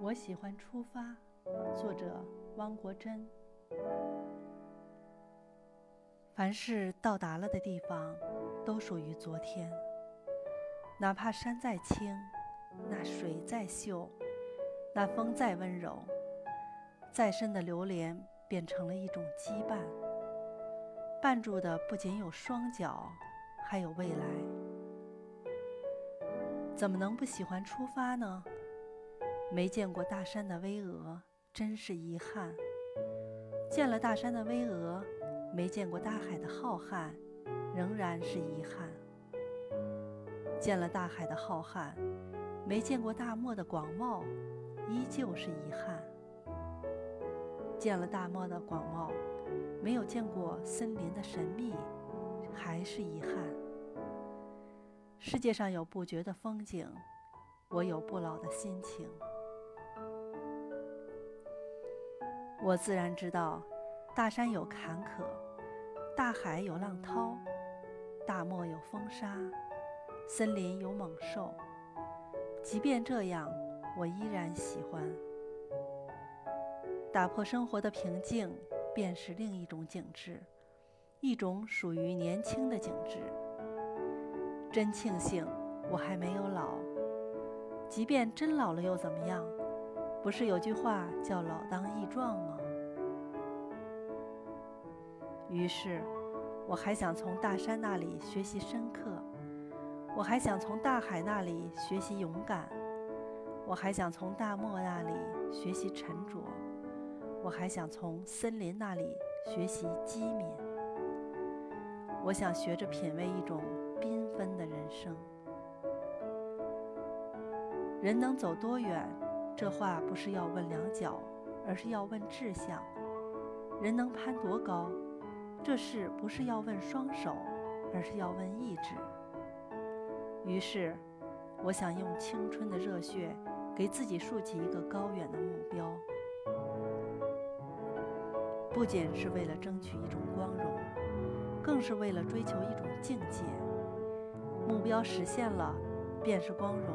我喜欢出发。作者：汪国真。凡是到达了的地方，都属于昨天。哪怕山再青，那水再秀，那风再温柔，再深的流连变成了一种羁绊。绊住的不仅有双脚，还有未来。怎么能不喜欢出发呢？没见过大山的巍峨，真是遗憾；见了大山的巍峨，没见过大海的浩瀚，仍然是遗憾；见了大海的浩瀚，没见过大漠的广袤，依旧是遗憾；见了大漠的广袤，没有见过森林的神秘，还是遗憾。世界上有不绝的风景，我有不老的心情。我自然知道，大山有坎坷，大海有浪涛，大漠有风沙，森林有猛兽。即便这样，我依然喜欢。打破生活的平静。便是另一种景致，一种属于年轻的景致。真庆幸我还没有老，即便真老了又怎么样？不是有句话叫“老当益壮”吗？于是，我还想从大山那里学习深刻，我还想从大海那里学习勇敢，我还想从大漠那里学习沉着。我还想从森林那里学习机敏，我想学着品味一种人能走多远？这话不是要问两脚，而是要问志向。人能攀多高？这事不是要问双手，而是要问意志。于是，我想用青春的热血，给自己竖起一个高远的目标。不仅是为了争取一种光荣，更是为了追求一种境界。目标实现了，便是光荣；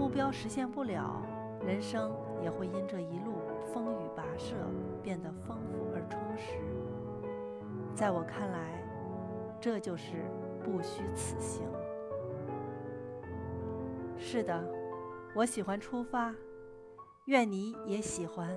目标实现不了，人生也会因这一路风雨跋涉变得丰富而充实。在我看来，这就是不虚此行。是的，我喜欢出发，愿你也喜欢。